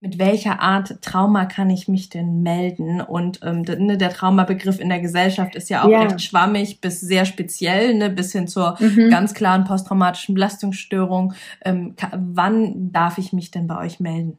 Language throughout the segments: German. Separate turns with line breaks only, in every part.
mit welcher Art Trauma kann ich mich denn melden? Und ähm, ne, der Traumabegriff in der Gesellschaft ist ja auch ja. recht schwammig bis sehr speziell, ne, bis hin zur mhm. ganz klaren posttraumatischen Belastungsstörung. Ähm, wann darf ich mich denn bei euch melden?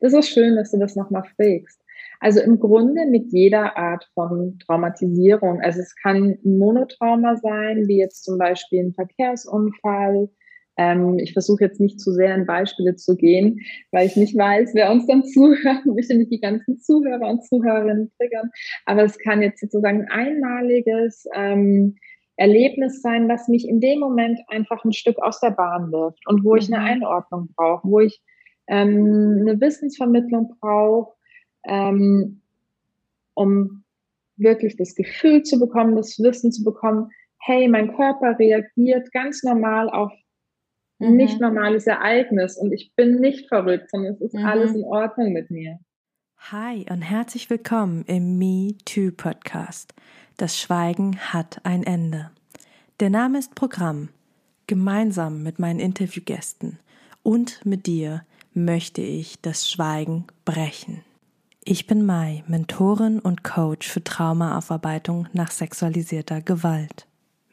Das ist schön, dass du das nochmal fragst. Also im Grunde mit jeder Art von Traumatisierung. Also es kann ein Monotrauma sein, wie jetzt zum Beispiel ein Verkehrsunfall, ähm, ich versuche jetzt nicht zu sehr in Beispiele zu gehen, weil ich nicht weiß, wer uns dann zuhört. Ich möchte nicht die ganzen Zuhörer und Zuhörerinnen triggern. Aber es kann jetzt sozusagen ein einmaliges ähm, Erlebnis sein, was mich in dem Moment einfach ein Stück aus der Bahn wirft und wo ich eine mhm. Einordnung brauche, wo ich ähm, eine Wissensvermittlung brauche, ähm, um wirklich das Gefühl zu bekommen, das Wissen zu bekommen, hey, mein Körper reagiert ganz normal auf mhm. nicht normales Ereignis und ich bin nicht verrückt, sondern es ist mhm. alles in Ordnung mit mir.
Hi und herzlich willkommen im Me Too Podcast. Das Schweigen hat ein Ende. Der Name ist Programm. Gemeinsam mit meinen Interviewgästen und mit dir möchte ich das Schweigen brechen. Ich bin Mai, Mentorin und Coach für Traumaaufarbeitung nach sexualisierter Gewalt.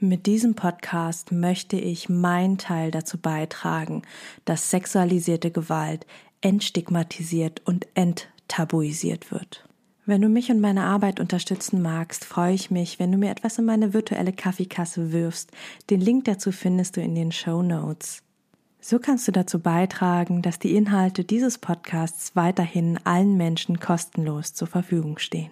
Mit diesem Podcast möchte ich meinen Teil dazu beitragen, dass sexualisierte Gewalt entstigmatisiert und enttabuisiert wird. Wenn du mich und meine Arbeit unterstützen magst, freue ich mich, wenn du mir etwas in meine virtuelle Kaffeekasse wirfst. Den Link dazu findest du in den Show Notes. So kannst du dazu beitragen, dass die Inhalte dieses Podcasts weiterhin allen Menschen kostenlos zur Verfügung stehen.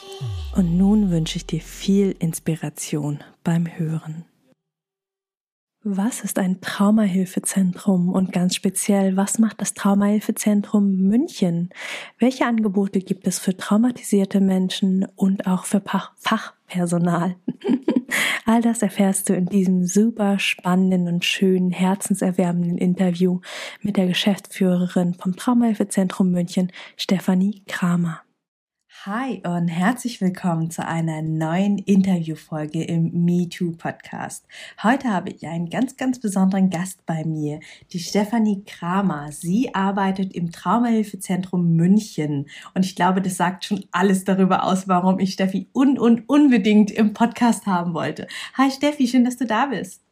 Und nun wünsche ich dir viel Inspiration beim Hören. Was ist ein Traumahilfezentrum und ganz speziell, was macht das Traumahilfezentrum München? Welche Angebote gibt es für traumatisierte Menschen und auch für Fachpersonal? All das erfährst du in diesem super spannenden und schönen, herzenserwärmenden Interview mit der Geschäftsführerin vom Traumahilfezentrum München, Stefanie Kramer. Hi und herzlich willkommen zu einer neuen Interviewfolge im MeToo Podcast. Heute habe ich einen ganz, ganz besonderen Gast bei mir, die Stefanie Kramer. Sie arbeitet im Traumahilfezentrum München und ich glaube, das sagt schon alles darüber aus, warum ich Steffi un und unbedingt im Podcast haben wollte. Hi Steffi, schön, dass du da bist.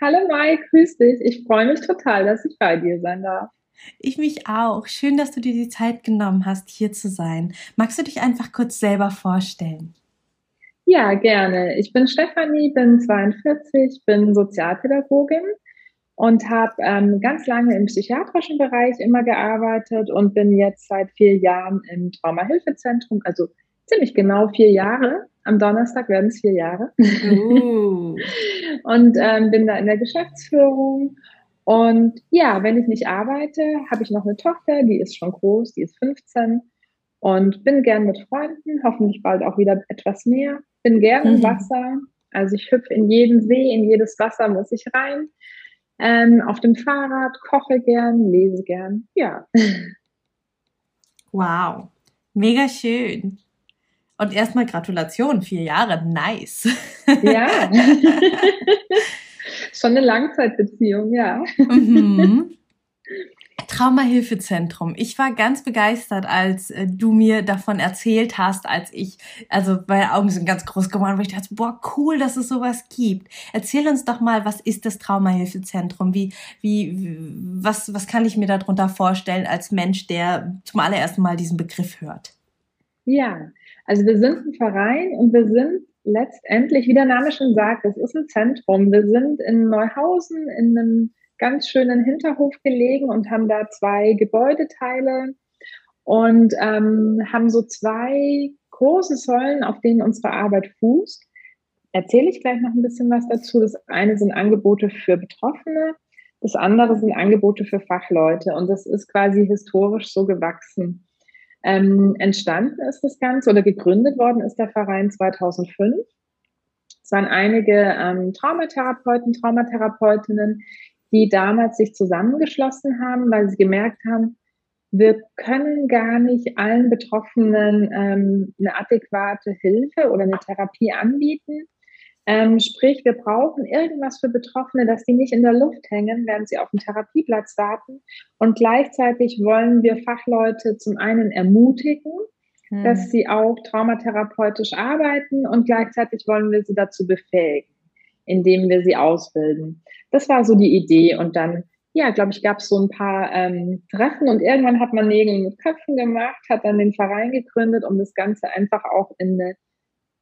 Hallo Mai, grüß dich. Ich freue mich total, dass ich bei dir sein darf.
Ich mich auch. Schön, dass du dir die Zeit genommen hast, hier zu sein. Magst du dich einfach kurz selber vorstellen?
Ja, gerne. Ich bin Stefanie, bin 42, bin Sozialpädagogin und habe ähm, ganz lange im psychiatrischen Bereich immer gearbeitet und bin jetzt seit vier Jahren im Traumahilfezentrum, also ziemlich genau vier Jahre. Am Donnerstag werden es vier Jahre. Uh. und ähm, bin da in der Geschäftsführung und ja, wenn ich nicht arbeite, habe ich noch eine Tochter, die ist schon groß, die ist 15 und bin gern mit Freunden, hoffentlich bald auch wieder etwas mehr. Bin gern im mhm. Wasser, also ich hüpfe in jeden See, in jedes Wasser muss ich rein. Ähm, auf dem Fahrrad, koche gern, lese gern, ja.
Wow, mega schön. Und erstmal Gratulation, vier Jahre, nice. Ja.
Schon eine Langzeitbeziehung, ja. Mhm.
Traumahilfezentrum. Ich war ganz begeistert, als äh, du mir davon erzählt hast, als ich, also meine Augen sind ganz groß geworden, weil ich dachte, boah, cool, dass es sowas gibt. Erzähl uns doch mal, was ist das Traumahilfezentrum? Wie, wie, was, was kann ich mir darunter vorstellen als Mensch, der zum allerersten Mal diesen Begriff hört?
Ja, also wir sind ein Verein und wir sind letztendlich, wie der Name schon sagt, es ist ein Zentrum. Wir sind in Neuhausen in einem ganz schönen Hinterhof gelegen und haben da zwei Gebäudeteile und ähm, haben so zwei große Säulen, auf denen unsere Arbeit fußt. Erzähle ich gleich noch ein bisschen was dazu. Das eine sind Angebote für Betroffene, das andere sind Angebote für Fachleute und das ist quasi historisch so gewachsen. Ähm, entstanden ist das Ganze oder gegründet worden ist der Verein 2005. Es waren einige ähm, Traumatherapeuten, Traumatherapeutinnen, die damals sich zusammengeschlossen haben, weil sie gemerkt haben, wir können gar nicht allen Betroffenen ähm, eine adäquate Hilfe oder eine Therapie anbieten. Ähm, sprich, wir brauchen irgendwas für Betroffene, dass die nicht in der Luft hängen, während sie auf dem Therapieplatz warten. Und gleichzeitig wollen wir Fachleute zum einen ermutigen, hm. dass sie auch traumatherapeutisch arbeiten und gleichzeitig wollen wir sie dazu befähigen, indem wir sie ausbilden. Das war so die Idee. Und dann, ja, glaube ich, gab es so ein paar ähm, Treffen und irgendwann hat man Nägel mit Köpfen gemacht, hat dann den Verein gegründet, um das Ganze einfach auch in eine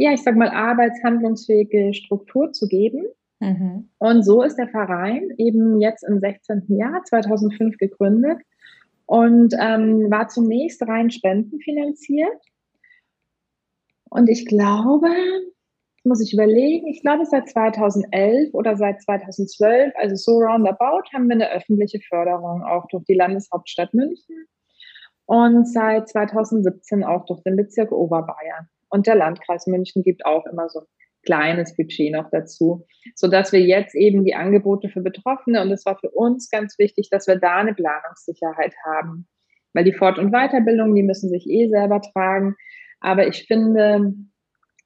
ja, ich sag mal, arbeitshandlungsfähige Struktur zu geben. Mhm. Und so ist der Verein eben jetzt im 16. Jahr 2005 gegründet und ähm, war zunächst rein spendenfinanziert. Und ich glaube, muss ich überlegen, ich glaube seit 2011 oder seit 2012, also so roundabout, haben wir eine öffentliche Förderung auch durch die Landeshauptstadt München und seit 2017 auch durch den Bezirk Oberbayern. Und der Landkreis München gibt auch immer so ein kleines Budget noch dazu, so dass wir jetzt eben die Angebote für Betroffene und es war für uns ganz wichtig, dass wir da eine Planungssicherheit haben, weil die Fort- und Weiterbildung, die müssen sich eh selber tragen. Aber ich finde,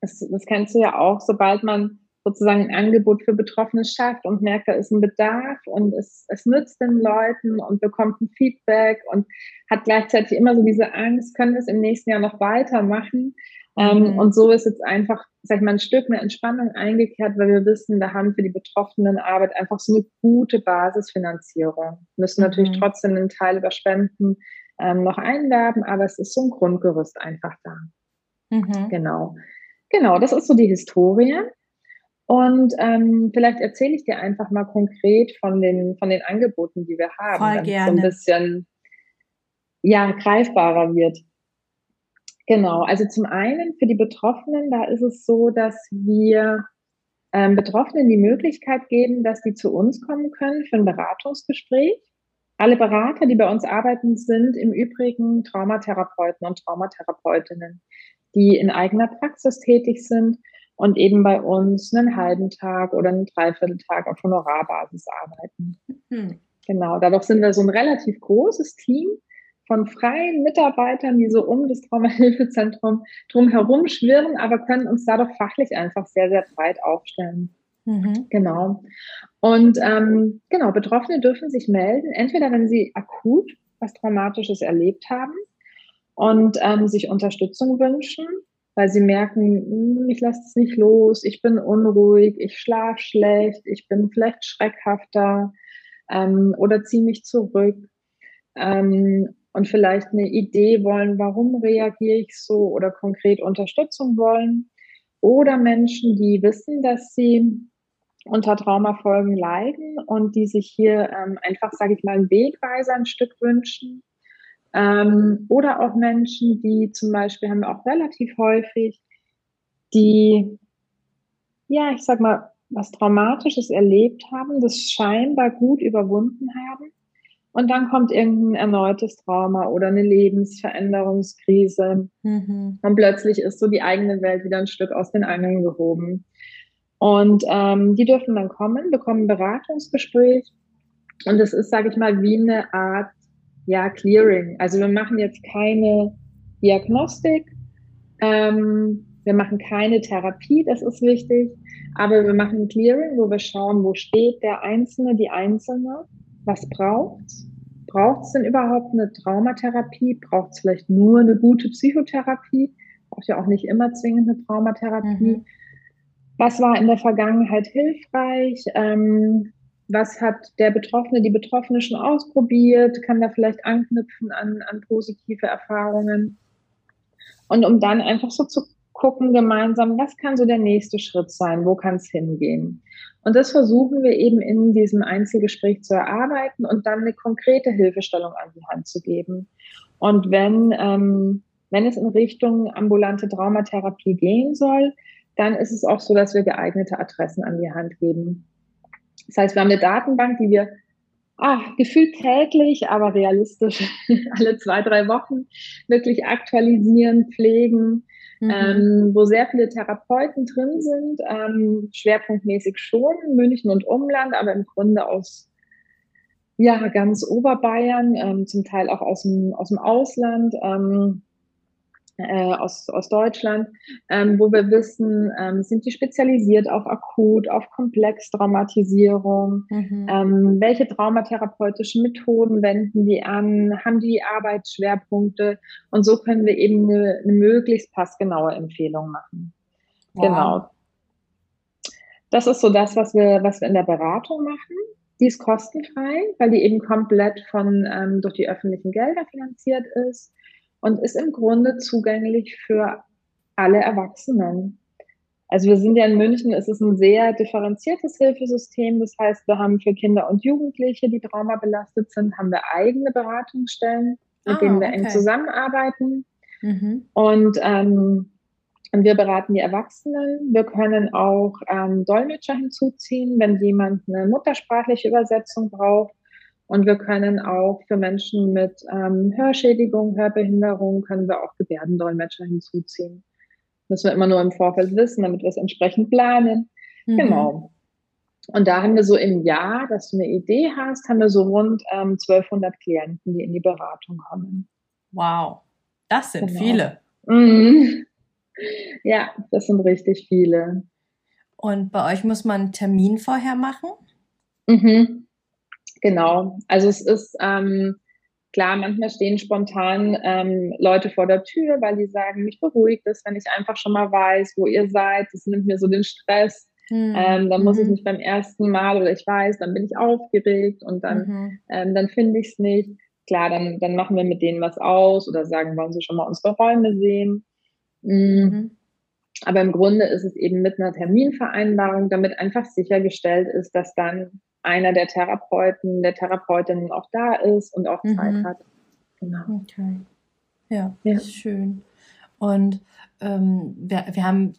das, das kennst du ja auch, sobald man sozusagen ein Angebot für Betroffene schafft und merkt, da ist ein Bedarf und es, es nützt den Leuten und bekommt ein Feedback und hat gleichzeitig immer so diese Angst, können wir es im nächsten Jahr noch weitermachen? Ähm, mhm. Und so ist jetzt einfach, sag ich mal, ein Stück mehr Entspannung eingekehrt, weil wir wissen, wir haben für die Betroffenen Arbeit einfach so eine gute Basisfinanzierung. Müssen mhm. natürlich trotzdem einen Teil über Spenden ähm, noch einwerben, aber es ist so ein Grundgerüst einfach da. Mhm. Genau. Genau, das ist so die Historie. Und ähm, vielleicht erzähle ich dir einfach mal konkret von den, von den Angeboten, die wir haben,
Voll gerne.
so ein bisschen ja, greifbarer wird. Genau, also zum einen für die Betroffenen, da ist es so, dass wir ähm, Betroffenen die Möglichkeit geben, dass die zu uns kommen können für ein Beratungsgespräch. Alle Berater, die bei uns arbeiten, sind im Übrigen Traumatherapeuten und Traumatherapeutinnen, die in eigener Praxis tätig sind und eben bei uns einen halben Tag oder einen Dreivierteltag auf Honorarbasis arbeiten. Mhm. Genau, dadurch sind wir so ein relativ großes Team von freien Mitarbeitern, die so um das Traumahilfezentrum drumherum schwirren, aber können uns dadurch fachlich einfach sehr, sehr breit aufstellen. Mhm. Genau. Und ähm, genau, Betroffene dürfen sich melden, entweder wenn sie akut was Traumatisches erlebt haben und ähm, sich Unterstützung wünschen, weil sie merken, hm, ich lasse es nicht los, ich bin unruhig, ich schlafe schlecht, ich bin vielleicht schreckhafter ähm, oder ziehe mich zurück. Ähm, und vielleicht eine Idee wollen, warum reagiere ich so oder konkret Unterstützung wollen. Oder Menschen, die wissen, dass sie unter Traumafolgen leiden und die sich hier ähm, einfach, sage ich mal, einen Wegweiser ein Stück wünschen. Ähm, oder auch Menschen, die zum Beispiel haben wir auch relativ häufig, die, ja, ich sag mal, was Traumatisches erlebt haben, das scheinbar gut überwunden haben und dann kommt irgendein erneutes Trauma oder eine Lebensveränderungskrise. Mhm. Und plötzlich ist so die eigene Welt wieder ein Stück aus den Angeln gehoben. Und ähm, die dürfen dann kommen, bekommen ein Beratungsgespräch. Und es ist, sage ich mal, wie eine Art ja, Clearing. Also wir machen jetzt keine Diagnostik, ähm, wir machen keine Therapie, das ist wichtig, aber wir machen ein Clearing, wo wir schauen, wo steht der Einzelne, die Einzelne was braucht's? Braucht es denn überhaupt eine Traumatherapie? Braucht es vielleicht nur eine gute Psychotherapie? Braucht ja auch nicht immer zwingend eine Traumatherapie. Mhm. Was war in der Vergangenheit hilfreich? Ähm, was hat der Betroffene, die Betroffene schon ausprobiert? Kann da vielleicht anknüpfen an, an positive Erfahrungen? Und um dann einfach so zu gucken gemeinsam, was kann so der nächste Schritt sein? Wo kann es hingehen? Und das versuchen wir eben in diesem Einzelgespräch zu erarbeiten und dann eine konkrete Hilfestellung an die Hand zu geben. Und wenn, ähm, wenn es in Richtung ambulante Traumatherapie gehen soll, dann ist es auch so, dass wir geeignete Adressen an die Hand geben. Das heißt, wir haben eine Datenbank, die wir ach, gefühlt täglich, aber realistisch alle zwei, drei Wochen wirklich aktualisieren, pflegen, mhm. ähm, wo sehr viele Therapeuten drin sind, ähm, schwerpunktmäßig schon, München und Umland, aber im Grunde aus ja, ganz Oberbayern, ähm, zum Teil auch aus dem, aus dem Ausland. Ähm, äh, aus, aus Deutschland, ähm, wo wir wissen, ähm, sind die spezialisiert auf akut, auf Komplextraumatisierung, mhm. ähm, welche traumatherapeutischen Methoden wenden die an, haben die Arbeitsschwerpunkte und so können wir eben eine, eine möglichst passgenaue Empfehlung machen. Wow. Genau. Das ist so das, was wir, was wir in der Beratung machen. Die ist kostenfrei, weil die eben komplett von ähm, durch die öffentlichen Gelder finanziert ist und ist im Grunde zugänglich für alle Erwachsenen. Also wir sind ja in München, es ist ein sehr differenziertes Hilfesystem. Das heißt, wir haben für Kinder und Jugendliche, die traumabelastet sind, haben wir eigene Beratungsstellen, mit ah, denen wir okay. eng zusammenarbeiten. Mhm. Und, ähm, und wir beraten die Erwachsenen. Wir können auch ähm, Dolmetscher hinzuziehen, wenn jemand eine muttersprachliche Übersetzung braucht. Und wir können auch für Menschen mit ähm, Hörschädigung, Hörbehinderung, können wir auch Gebärdendolmetscher hinzuziehen. Müssen wir immer nur im Vorfeld wissen, damit wir es entsprechend planen. Mhm. Genau. Und da haben wir so im Jahr, dass du eine Idee hast, haben wir so rund ähm, 1200 Klienten, die in die Beratung kommen.
Wow, das sind genau. viele.
Mhm. Ja, das sind richtig viele.
Und bei euch muss man einen Termin vorher machen?
Mhm. Genau. Also es ist ähm, klar, manchmal stehen spontan ähm, Leute vor der Tür, weil die sagen, mich beruhigt es, wenn ich einfach schon mal weiß, wo ihr seid. Das nimmt mir so den Stress. Mhm. Ähm, dann muss ich mhm. nicht beim ersten Mal oder ich weiß, dann bin ich aufgeregt und dann, mhm. ähm, dann finde ich es nicht. Klar, dann, dann machen wir mit denen was aus oder sagen, wollen sie schon mal unsere Räume sehen. Mhm. mhm. Aber im Grunde ist es eben mit einer Terminvereinbarung, damit einfach sichergestellt ist, dass dann einer der Therapeuten, der Therapeutinnen auch da ist und auch mhm. Zeit hat.
Genau. Okay. Ja, ja. schön. Und ähm, wir, wir haben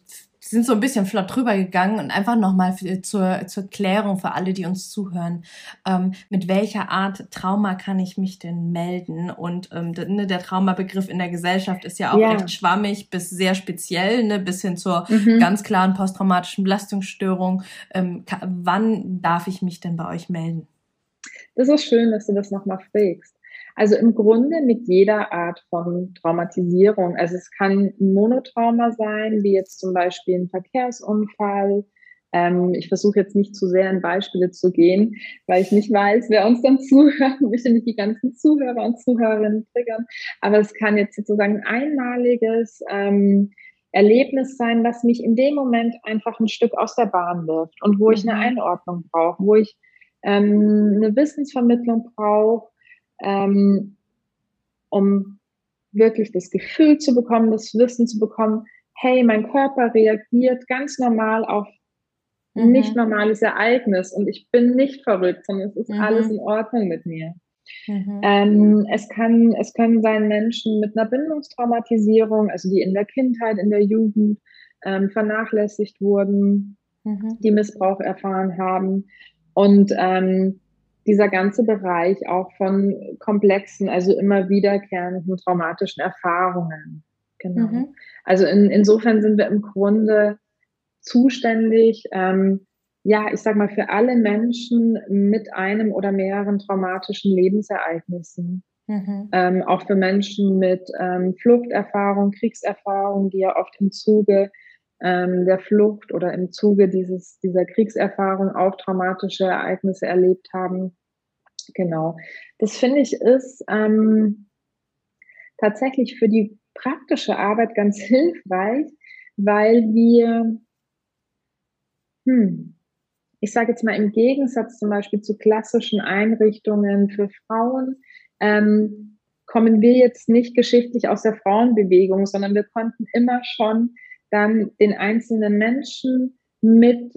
sind so ein bisschen flott drüber gegangen und einfach nochmal zur, zur Klärung für alle, die uns zuhören. Ähm, mit welcher Art Trauma kann ich mich denn melden? Und ähm, ne, der Traumabegriff in der Gesellschaft ist ja auch ja. recht schwammig bis sehr speziell, ne, bis hin zur mhm. ganz klaren posttraumatischen Belastungsstörung. Ähm, wann darf ich mich denn bei euch melden?
Das ist schön, dass du das nochmal fragst. Also im Grunde mit jeder Art von Traumatisierung. Also es kann ein Monotrauma sein, wie jetzt zum Beispiel ein Verkehrsunfall. Ähm, ich versuche jetzt nicht zu sehr in Beispiele zu gehen, weil ich nicht weiß, wer uns dann zuhört. Ich möchte nicht die ganzen Zuhörer und Zuhörerinnen triggern. Aber es kann jetzt sozusagen ein einmaliges ähm, Erlebnis sein, was mich in dem Moment einfach ein Stück aus der Bahn wirft und wo ich eine mhm. Einordnung brauche, wo ich ähm, eine Wissensvermittlung brauche, ähm, um wirklich das Gefühl zu bekommen, das Wissen zu bekommen, hey, mein Körper reagiert ganz normal auf mhm. nicht normales Ereignis und ich bin nicht verrückt, sondern es ist mhm. alles in Ordnung mit mir. Mhm. Ähm, es, kann, es können sein Menschen mit einer Bindungstraumatisierung, also die in der Kindheit, in der Jugend ähm, vernachlässigt wurden, mhm. die Missbrauch erfahren haben. Und ähm, dieser ganze Bereich auch von komplexen, also immer wiederkehrenden traumatischen Erfahrungen. Genau. Mhm. Also in, insofern sind wir im Grunde zuständig, ähm, ja, ich sag mal, für alle Menschen mit einem oder mehreren traumatischen Lebensereignissen. Mhm. Ähm, auch für Menschen mit ähm, Fluchterfahrung, Kriegserfahrung, die ja oft im Zuge ähm, der Flucht oder im Zuge dieses, dieser Kriegserfahrung auch traumatische Ereignisse erlebt haben. Genau. Das finde ich ist ähm, tatsächlich für die praktische Arbeit ganz hilfreich, weil wir, hm, ich sage jetzt mal im Gegensatz zum Beispiel zu klassischen Einrichtungen für Frauen, ähm, kommen wir jetzt nicht geschichtlich aus der Frauenbewegung, sondern wir konnten immer schon dann den einzelnen Menschen mit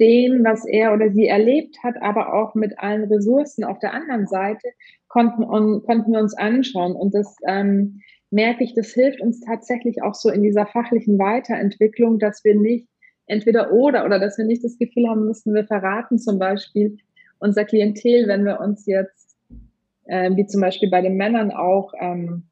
dem, was er oder sie erlebt hat, aber auch mit allen Ressourcen auf der anderen Seite, konnten, und, konnten wir uns anschauen. Und das ähm, merke ich, das hilft uns tatsächlich auch so in dieser fachlichen Weiterentwicklung, dass wir nicht entweder oder oder dass wir nicht das Gefühl haben müssen, wir verraten zum Beispiel unser Klientel, wenn wir uns jetzt, äh, wie zum Beispiel bei den Männern auch, ähm,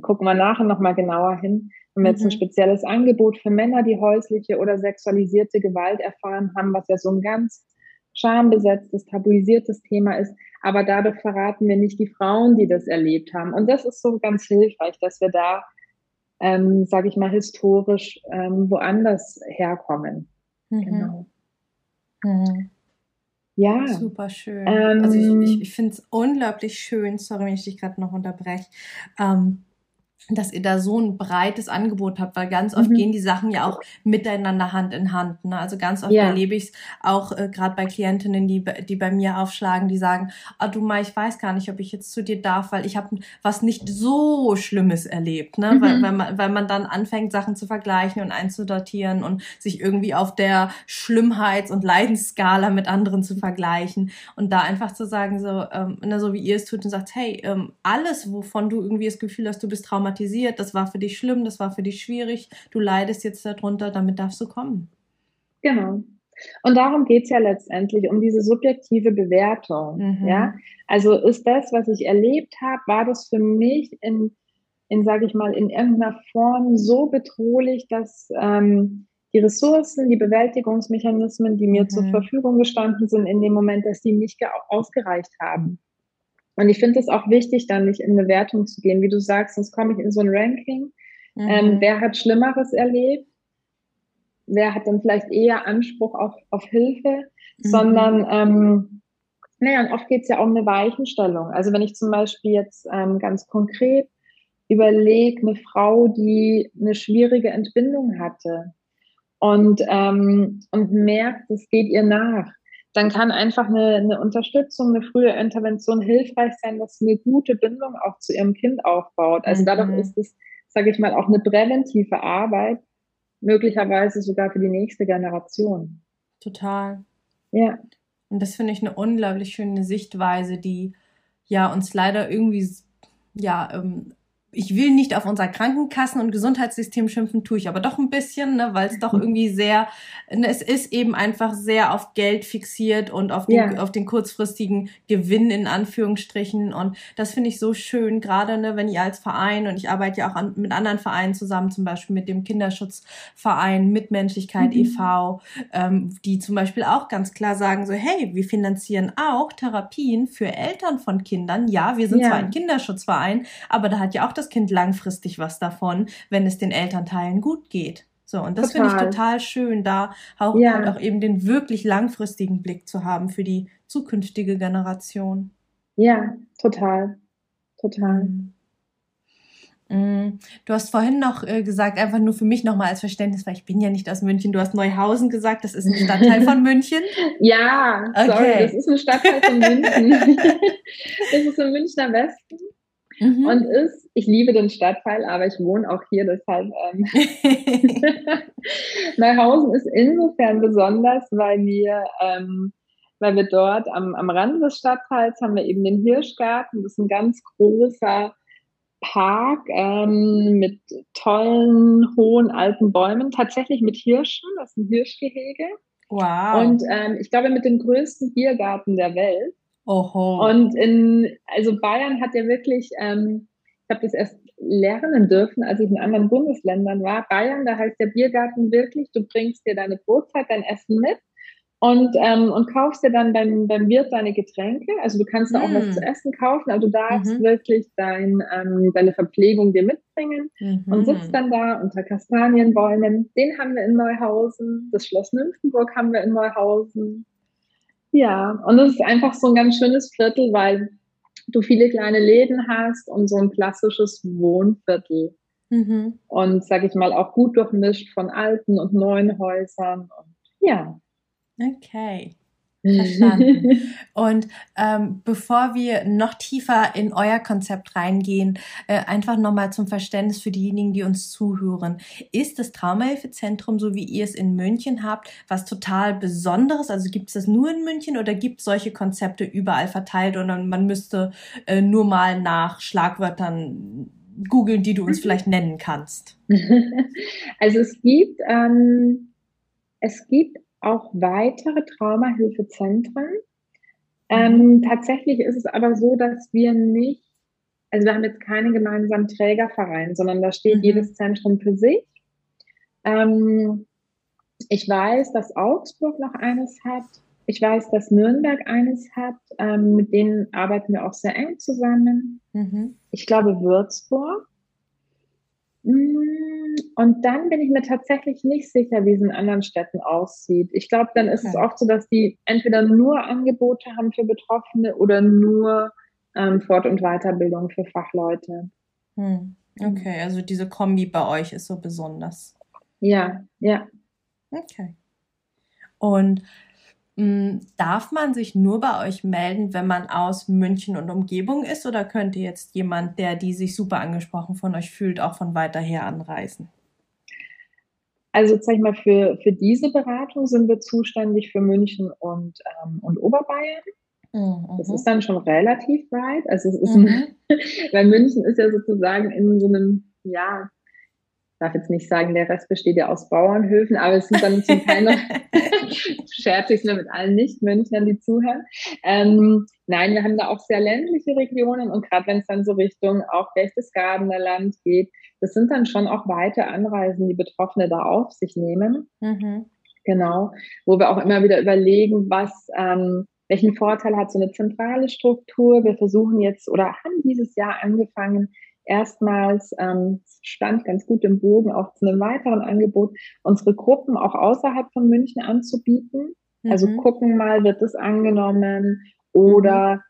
gucken wir nachher nochmal genauer hin, wenn wir jetzt ein mhm. spezielles Angebot für Männer, die häusliche oder sexualisierte Gewalt erfahren haben, was ja so ein ganz schambesetztes, tabuisiertes Thema ist. Aber dadurch verraten wir nicht die Frauen, die das erlebt haben. Und das ist so ganz hilfreich, dass wir da, ähm, sage ich mal, historisch ähm, woanders herkommen. Mhm. Genau.
Mhm. Ja. Super schön. Ähm, also ich, ich, ich finde es unglaublich schön, sorry, wenn ich dich gerade noch unterbreche, ähm, dass ihr da so ein breites Angebot habt, weil ganz oft mhm. gehen die Sachen ja auch miteinander Hand in Hand. Ne? Also ganz oft ja. erlebe ich es auch äh, gerade bei Klientinnen, die, die bei mir aufschlagen, die sagen, ah du Mai, ich weiß gar nicht, ob ich jetzt zu dir darf, weil ich habe was nicht so Schlimmes erlebt. Ne? Mhm. Weil, weil, man, weil man dann anfängt, Sachen zu vergleichen und einzudatieren und sich irgendwie auf der Schlimmheits- und Leidensskala mit anderen zu vergleichen. Und da einfach zu sagen, so, ähm, ne, so wie ihr es tut und sagt, hey, ähm, alles, wovon du irgendwie das Gefühl hast, du bist traumatisiert, traumatisiert, das war für dich schlimm, das war für dich schwierig, du leidest jetzt darunter, damit darfst du kommen.
Genau. Und darum geht es ja letztendlich, um diese subjektive Bewertung. Mhm. Ja? Also ist das, was ich erlebt habe, war das für mich in, in sage ich mal, in irgendeiner Form so bedrohlich, dass ähm, die Ressourcen, die Bewältigungsmechanismen, die mir mhm. zur Verfügung gestanden sind in dem Moment, dass die nicht ausgereicht haben. Und ich finde es auch wichtig, dann nicht in eine Wertung zu gehen. Wie du sagst, sonst komme ich in so ein Ranking. Mhm. Ähm, wer hat Schlimmeres erlebt? Wer hat dann vielleicht eher Anspruch auf, auf Hilfe? Mhm. Sondern, ähm, naja, und oft geht es ja um eine Weichenstellung. Also wenn ich zum Beispiel jetzt ähm, ganz konkret überlege, eine Frau, die eine schwierige Entbindung hatte und, ähm, und merkt, es geht ihr nach dann kann einfach eine, eine Unterstützung, eine frühe Intervention hilfreich sein, dass sie eine gute Bindung auch zu ihrem Kind aufbaut. Also mhm. dadurch ist es, sage ich mal, auch eine präventive Arbeit, möglicherweise sogar für die nächste Generation.
Total. Ja. Und das finde ich eine unglaublich schöne Sichtweise, die ja uns leider irgendwie ja ähm, ich will nicht auf unser Krankenkassen- und Gesundheitssystem schimpfen, tue ich aber doch ein bisschen, ne, weil es doch mhm. irgendwie sehr, ne, es ist eben einfach sehr auf Geld fixiert und auf den, ja. auf den kurzfristigen Gewinn in Anführungsstrichen. Und das finde ich so schön, gerade ne, wenn ihr als Verein, und ich arbeite ja auch an, mit anderen Vereinen zusammen, zum Beispiel mit dem Kinderschutzverein Mitmenschlichkeit mhm. e.V., ähm, die zum Beispiel auch ganz klar sagen so, hey, wir finanzieren auch Therapien für Eltern von Kindern. Ja, wir sind ja. zwar ein Kinderschutzverein, aber da hat ja auch das das Kind langfristig was davon, wenn es den Elternteilen gut geht. So, und das finde ich total schön, da auch, ja. auch eben den wirklich langfristigen Blick zu haben für die zukünftige Generation.
Ja, total. Total. Mhm.
mhm. Du hast vorhin noch äh, gesagt, einfach nur für mich nochmal als Verständnis, weil ich bin ja nicht aus München. Du hast Neuhausen gesagt, das ist ein Stadtteil von München.
ja, okay. sorry, das ist ein Stadtteil von München. das ist im Münchner Westen mhm. und ist, ich liebe den Stadtteil, aber ich wohne auch hier, deshalb ähm, Neuhausen ist insofern besonders, weil wir, ähm, weil wir dort am, am Rand des Stadtteils haben wir eben den Hirschgarten, das ist ein ganz großer Park ähm, mit tollen, hohen, alten Bäumen, tatsächlich mit Hirschen, das ist ein Hirschgehege. Wow. Und ähm, ich glaube, mit dem größten Biergarten der Welt. Oho. Und in, also Bayern hat ja wirklich, ähm, ich habe das erst lernen dürfen, als ich in anderen Bundesländern war. Bayern, da heißt der Biergarten wirklich, du bringst dir deine Brotzeit, dein Essen mit und, ähm, und kaufst dir dann beim, beim Wirt deine Getränke. Also du kannst da auch was mm. zu essen kaufen, aber du darfst mhm. wirklich dein, ähm, deine Verpflegung dir mitbringen mhm. und sitzt dann da unter Kastanienbäumen. Den haben wir in Neuhausen, das Schloss Nymphenburg haben wir in Neuhausen. Ja, und es ist einfach so ein ganz schönes Viertel, weil du viele kleine Läden hast und so ein klassisches Wohnviertel. Mhm. Und sag ich mal, auch gut durchmischt von alten und neuen Häusern. Und ja.
Okay. Verstanden. Und ähm, bevor wir noch tiefer in euer Konzept reingehen, äh, einfach nochmal zum Verständnis für diejenigen, die uns zuhören. Ist das Traumahilfezentrum, so wie ihr es in München habt, was total Besonderes? Also gibt es das nur in München oder gibt es solche Konzepte überall verteilt und man müsste äh, nur mal nach Schlagwörtern googeln, die du uns vielleicht nennen kannst?
Also es gibt, ähm, es gibt auch weitere Traumahilfezentren. Ähm, tatsächlich ist es aber so, dass wir nicht, also wir haben jetzt keinen gemeinsamen Trägerverein, sondern da steht mhm. jedes Zentrum für sich. Ähm, ich weiß, dass Augsburg noch eines hat. Ich weiß, dass Nürnberg eines hat. Ähm, mit denen arbeiten wir auch sehr eng zusammen. Mhm. Ich glaube Würzburg. Mm, und dann bin ich mir tatsächlich nicht sicher, wie es in anderen Städten aussieht. Ich glaube, dann ist okay. es oft so, dass die entweder nur Angebote haben für Betroffene oder nur ähm, Fort- und Weiterbildung für Fachleute.
Hm. Okay, also diese Kombi bei euch ist so besonders.
Ja, ja.
Okay. Und darf man sich nur bei euch melden, wenn man aus München und Umgebung ist, oder könnte jetzt jemand, der die sich super angesprochen von euch fühlt, auch von weiter her anreisen?
Also sag ich mal, für, für diese Beratung sind wir zuständig für München und, ähm, und Oberbayern. Mhm. Das ist dann schon relativ weit. Also es ist, mhm. weil München ist ja sozusagen in so einem, ja, darf jetzt nicht sagen, der Rest besteht ja aus Bauernhöfen, aber es sind dann zum Teil noch, scherze ich nur mit allen Nicht-Münchnern, die zuhören. Ähm, nein, wir haben da auch sehr ländliche Regionen und gerade wenn es dann so Richtung auch Berchtesgadener Land geht, das sind dann schon auch weite Anreisen, die Betroffene da auf sich nehmen. Mhm. Genau, wo wir auch immer wieder überlegen, was, ähm, welchen Vorteil hat so eine zentrale Struktur. Wir versuchen jetzt oder haben dieses Jahr angefangen, erstmals ähm, stand ganz gut im Bogen auch zu einem weiteren Angebot, unsere Gruppen auch außerhalb von München anzubieten. Also mhm. Also gucken mal, wird es angenommen oder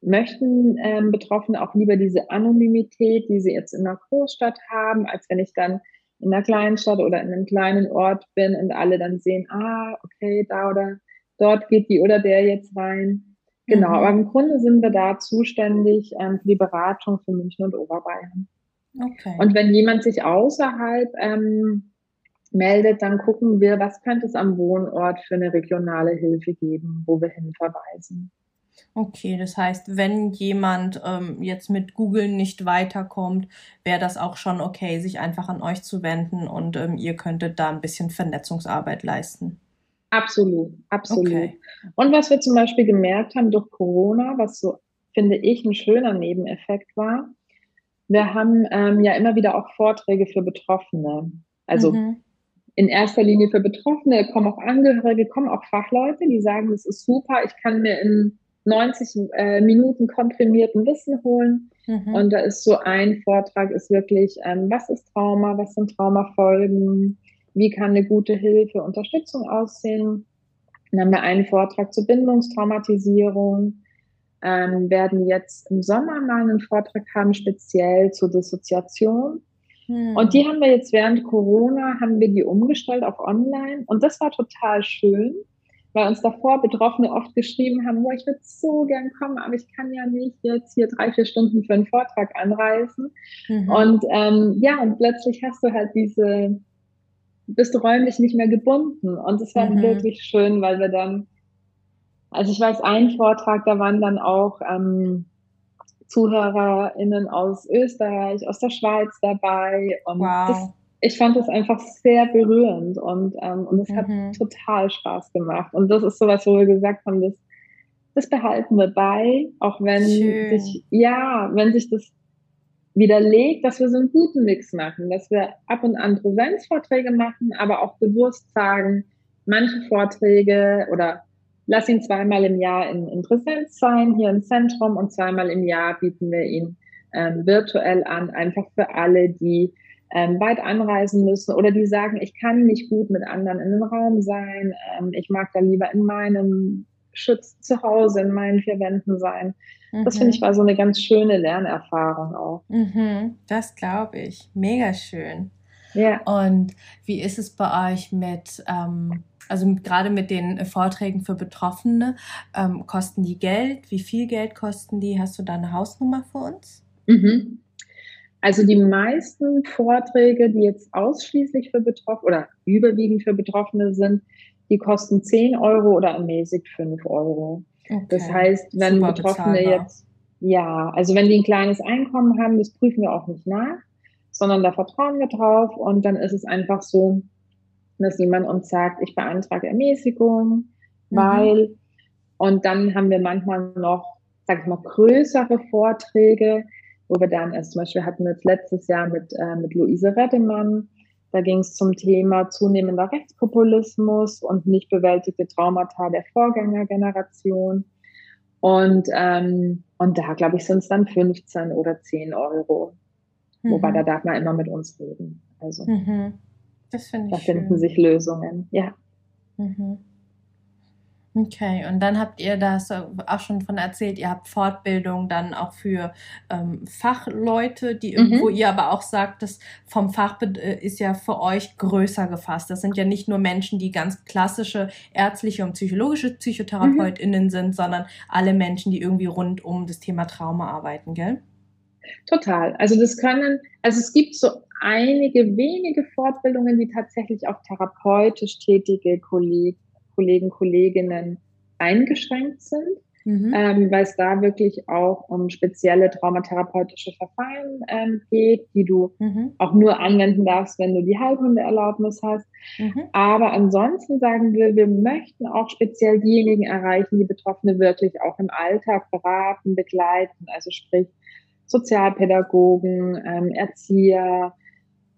mhm. möchten ähm, Betroffene auch lieber diese Anonymität, die sie jetzt in einer Großstadt haben, als wenn ich dann in einer kleinen Stadt oder in einem kleinen Ort bin und alle dann sehen, ah, okay, da oder dort geht die oder der jetzt rein. Genau, mhm. aber im Grunde sind wir da zuständig ähm, für die Beratung für München und Oberbayern. Okay. Und wenn jemand sich außerhalb ähm, meldet, dann gucken wir, was könnte es am Wohnort für eine regionale Hilfe geben, wo wir hinverweisen.
Okay, das heißt, wenn jemand ähm, jetzt mit Google nicht weiterkommt, wäre das auch schon okay, sich einfach an euch zu wenden und ähm, ihr könntet da ein bisschen Vernetzungsarbeit leisten.
Absolut, absolut. Okay. Und was wir zum Beispiel gemerkt haben durch Corona, was so, finde ich, ein schöner Nebeneffekt war, wir haben ähm, ja immer wieder auch Vorträge für Betroffene. Also mhm. in erster Linie für Betroffene, kommen auch Angehörige, kommen auch Fachleute, die sagen, das ist super, ich kann mir in 90 äh, Minuten komprimierten Wissen holen. Mhm. Und da ist so ein Vortrag, ist wirklich, ähm, was ist Trauma, was sind Traumafolgen, wie kann eine gute Hilfe, Unterstützung aussehen. Dann haben wir einen Vortrag zur Bindungstraumatisierung, ähm, werden jetzt im Sommer mal einen Vortrag haben, speziell zur Dissoziation. Hm. Und die haben wir jetzt während Corona, haben wir die umgestellt auf online. Und das war total schön, weil uns davor Betroffene oft geschrieben haben, oh, ich würde so gern kommen, aber ich kann ja nicht jetzt hier drei, vier Stunden für einen Vortrag anreisen. Mhm. Und ähm, ja, und plötzlich hast du halt diese bist du räumlich nicht mehr gebunden. Und es war mhm. wirklich schön, weil wir dann, also ich weiß, ein Vortrag, da waren dann auch ähm, ZuhörerInnen aus Österreich, aus der Schweiz dabei. Und wow. das, ich fand das einfach sehr berührend und, ähm, und es mhm. hat total Spaß gemacht. Und das ist sowas, wo wir gesagt haben, das, das behalten wir bei, auch wenn Schön. sich, ja, wenn sich das widerlegt, dass wir so einen guten Mix machen, dass wir ab und an Präsenzvorträge machen, aber auch bewusst sagen, manche Vorträge oder lass ihn zweimal im Jahr in, in Präsenz sein, hier im Zentrum und zweimal im Jahr bieten wir ihn ähm, virtuell an, einfach für alle, die ähm, weit anreisen müssen oder die sagen, ich kann nicht gut mit anderen in einem Raum sein, ähm, ich mag da lieber in meinem Schutz zu Hause, in meinen vier Wänden sein. Das finde ich mhm. war so eine ganz schöne Lernerfahrung auch.
Mhm, das glaube ich. Mega schön. Ja. Und wie ist es bei euch mit, ähm, also gerade mit den Vorträgen für Betroffene, ähm, kosten die Geld? Wie viel Geld kosten die? Hast du da eine Hausnummer für uns?
Mhm. Also die meisten Vorträge, die jetzt ausschließlich für Betroffene oder überwiegend für Betroffene sind, die kosten 10 Euro oder ermäßigt 5 Euro. Okay. Das heißt, wenn Super Betroffene bezahlbar. jetzt, ja, also wenn die ein kleines Einkommen haben, das prüfen wir auch nicht nach, sondern da vertrauen wir drauf und dann ist es einfach so, dass jemand uns sagt, ich beantrage Ermäßigung, mhm. weil Und dann haben wir manchmal noch, sag ich mal, größere Vorträge, wo wir dann, also zum Beispiel hatten wir jetzt letztes Jahr mit, äh, mit Luise Reddemann, da ging es zum Thema zunehmender Rechtspopulismus und nicht bewältigte Traumata der Vorgängergeneration. Und, ähm, und da, glaube ich, sind es dann 15 oder 10 Euro. Mhm. Wobei da darf man immer mit uns reden. Also mhm.
das finde ich.
Da finden schön. sich Lösungen, ja. Mhm.
Okay, und dann habt ihr das auch schon von erzählt, ihr habt Fortbildung dann auch für ähm, Fachleute, die mhm. wo ihr aber auch sagt, das vom Fach äh, ist ja für euch größer gefasst. Das sind ja nicht nur Menschen, die ganz klassische ärztliche und psychologische PsychotherapeutInnen mhm. sind, sondern alle Menschen, die irgendwie rund um das Thema Trauma arbeiten, gell?
Total. Also das können, also es gibt so einige wenige Fortbildungen, die tatsächlich auch therapeutisch tätige Kollegen Kollegen, Kolleginnen eingeschränkt sind, mhm. ähm, weil es da wirklich auch um spezielle traumatherapeutische Verfahren ähm, geht, die du mhm. auch nur anwenden darfst, wenn du die Heilkundeerlaubnis hast. Mhm. Aber ansonsten sagen wir, wir möchten auch speziell diejenigen erreichen, die Betroffene wirklich auch im Alltag beraten, begleiten, also sprich Sozialpädagogen, ähm, Erzieher,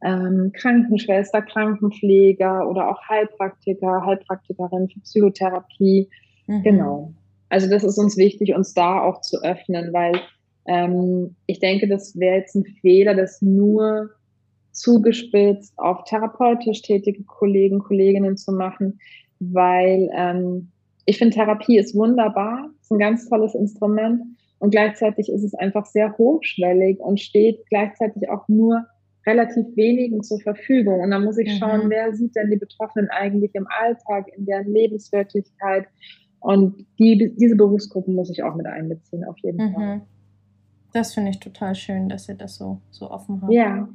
ähm, Krankenschwester, Krankenpfleger oder auch Heilpraktiker, Heilpraktikerin für Psychotherapie. Mhm. Genau. Also das ist uns wichtig, uns da auch zu öffnen, weil ähm, ich denke, das wäre jetzt ein Fehler, das nur zugespitzt auf therapeutisch tätige Kollegen, Kolleginnen zu machen, weil ähm, ich finde, Therapie ist wunderbar, ist ein ganz tolles Instrument und gleichzeitig ist es einfach sehr hochschwellig und steht gleichzeitig auch nur relativ wenigen zur Verfügung. Und dann muss ich schauen, mhm. wer sieht denn die Betroffenen eigentlich im Alltag, in deren Lebenswirklichkeit. Und die, diese Berufsgruppen muss ich auch mit einbeziehen, auf jeden mhm. Fall.
Das finde ich total schön, dass ihr das so, so offen habt.
Ja,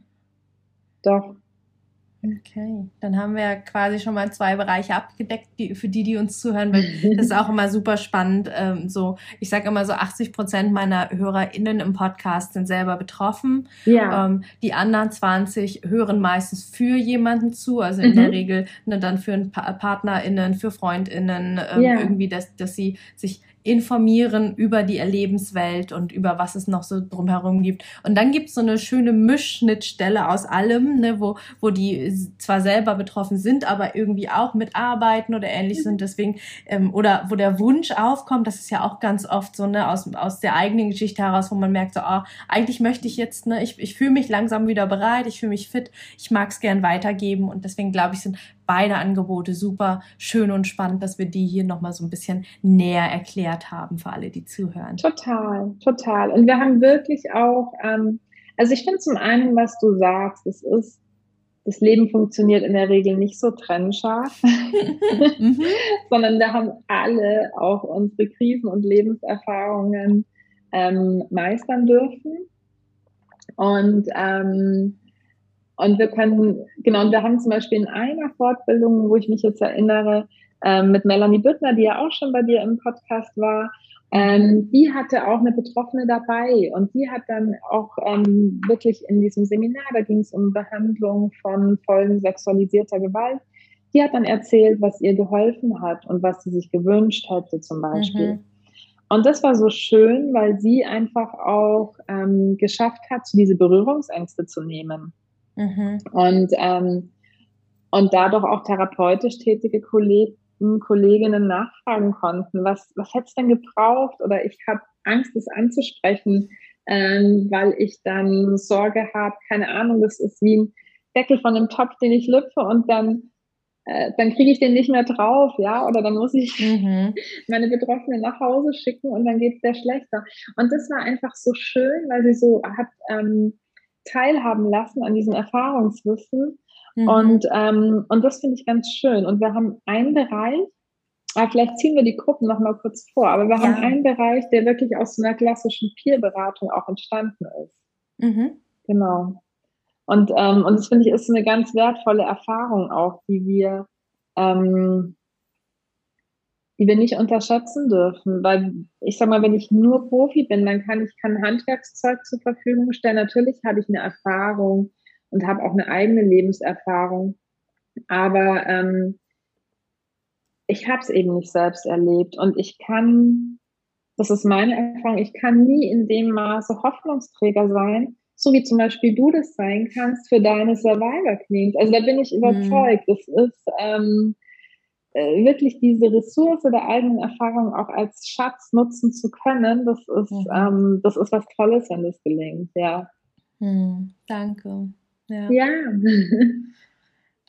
doch.
Okay, dann haben wir quasi schon mal zwei Bereiche abgedeckt, die, für die, die uns zuhören, weil das ist auch immer super spannend. Ähm, so, ich sage immer so, 80 Prozent meiner HörerInnen im Podcast sind selber betroffen. Ja. Ähm, die anderen 20 hören meistens für jemanden zu, also in mhm. der Regel ne, dann für pa PartnerInnen, für FreundInnen, ähm, ja. irgendwie, dass, dass sie sich informieren über die Erlebenswelt und über was es noch so drumherum gibt. Und dann gibt es so eine schöne Mischschnittstelle aus allem, ne, wo, wo die zwar selber betroffen sind, aber irgendwie auch mitarbeiten oder ähnlich sind. Deswegen, ähm, oder wo der Wunsch aufkommt, das ist ja auch ganz oft so, ne, aus, aus der eigenen Geschichte heraus, wo man merkt, so, oh, eigentlich möchte ich jetzt, ne, ich, ich fühle mich langsam wieder bereit, ich fühle mich fit, ich mag es gern weitergeben. Und deswegen glaube ich, sind beide Angebote super schön und spannend, dass wir die hier nochmal so ein bisschen näher erklärt haben für alle, die zuhören.
Total, total. Und wir haben wirklich auch, ähm, also ich finde zum einen, was du sagst, es ist, das Leben funktioniert in der Regel nicht so trennscharf, mhm. sondern wir haben alle auch unsere Krisen und Lebenserfahrungen ähm, meistern dürfen. Und ähm, und wir können, genau, und wir haben zum Beispiel in einer Fortbildung, wo ich mich jetzt erinnere, ähm, mit Melanie Büttner, die ja auch schon bei dir im Podcast war, ähm, die hatte auch eine Betroffene dabei und die hat dann auch ähm, wirklich in diesem Seminar, da ging es um Behandlung von Folgen sexualisierter Gewalt, die hat dann erzählt, was ihr geholfen hat und was sie sich gewünscht hätte zum Beispiel. Mhm. Und das war so schön, weil sie einfach auch ähm, geschafft hat, diese Berührungsängste zu nehmen. Mhm. Und, ähm, und dadurch auch therapeutisch tätige Kollegen, Kolleginnen nachfragen konnten, was, was hätte es denn gebraucht? Oder ich habe Angst, das anzusprechen, ähm, weil ich dann Sorge habe, keine Ahnung, das ist wie ein Deckel von einem Topf, den ich lüpfe und dann äh, dann kriege ich den nicht mehr drauf, ja, oder dann muss ich mhm. meine Betroffenen nach Hause schicken und dann geht es sehr schlechter. Und das war einfach so schön, weil sie so hat ähm, teilhaben lassen an diesem Erfahrungswissen. Mhm. Und, ähm, und das finde ich ganz schön. Und wir haben einen Bereich, ah, vielleicht ziehen wir die Gruppen noch mal kurz vor, aber wir ja. haben einen Bereich, der wirklich aus so einer klassischen Peer-Beratung auch entstanden ist. Mhm. Genau. Und, ähm, und das finde ich ist eine ganz wertvolle Erfahrung auch, die wir, ähm, die wir nicht unterschätzen dürfen. Weil ich sag mal, wenn ich nur Profi bin, dann kann ich kein Handwerkszeug zur Verfügung stellen. Natürlich habe ich eine Erfahrung und habe auch eine eigene Lebenserfahrung. Aber ähm, ich habe es eben nicht selbst erlebt und ich kann, das ist meine Erfahrung, ich kann nie in dem Maße Hoffnungsträger sein, so wie zum Beispiel du das sein kannst für deine Survivor Queens. Also da bin ich mhm. überzeugt. Mhm. Das ist ähm, äh, wirklich diese Ressource der eigenen Erfahrung auch als Schatz nutzen zu können. Das ist, mhm. ähm, das ist was Tolles, wenn das gelingt. Ja.
Mhm. Danke.
Ja. ja.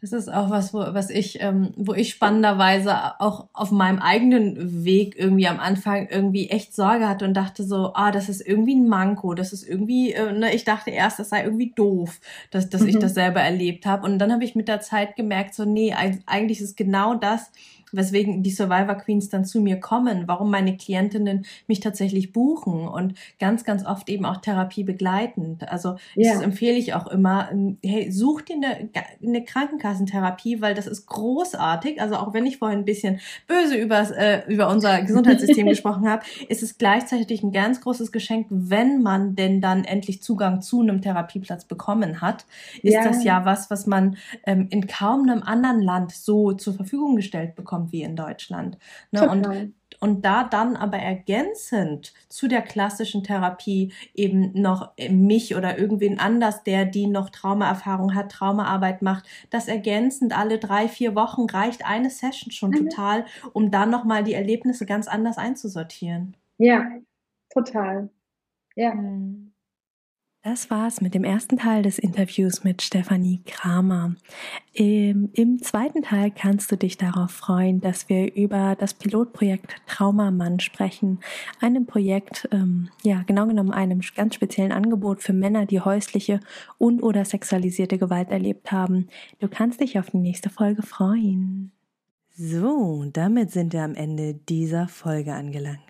Das ist auch was, wo, was ich, ähm, wo ich spannenderweise auch auf meinem eigenen Weg irgendwie am Anfang irgendwie echt Sorge hatte und dachte so, ah, das ist irgendwie ein Manko, das ist irgendwie, äh, ne, ich dachte erst, das sei irgendwie doof, dass, dass mhm. ich das selber erlebt habe. Und dann habe ich mit der Zeit gemerkt, so, nee, eigentlich ist genau das, weswegen die Survivor Queens dann zu mir kommen, warum meine Klientinnen mich tatsächlich buchen und ganz, ganz oft eben auch Therapie begleitend. Also ja. das empfehle ich auch immer, ähm, hey, such dir eine, eine Krankenkassentherapie, weil das ist großartig. Also auch wenn ich vorhin ein bisschen böse übers, äh, über unser Gesundheitssystem gesprochen habe, ist es gleichzeitig ein ganz großes Geschenk, wenn man denn dann endlich Zugang zu einem Therapieplatz bekommen hat, ist ja. das ja was, was man ähm, in kaum einem anderen Land so zur Verfügung gestellt bekommt kommt wie in Deutschland. Ne? Und, und da dann aber ergänzend zu der klassischen Therapie eben noch mich oder irgendwen anders, der die noch Traumaerfahrung hat, Traumaarbeit macht, das ergänzend alle drei, vier Wochen reicht eine Session schon mhm. total, um dann nochmal die Erlebnisse ganz anders einzusortieren.
Ja, total. Ja. Mhm.
Das war's mit dem ersten Teil des Interviews mit Stefanie Kramer. Im, Im, zweiten Teil kannst du dich darauf freuen, dass wir über das Pilotprojekt Traumamann sprechen. Einem Projekt, ähm, ja, genau genommen einem ganz speziellen Angebot für Männer, die häusliche und oder sexualisierte Gewalt erlebt haben. Du kannst dich auf die nächste Folge freuen. So, damit sind wir am Ende dieser Folge angelangt.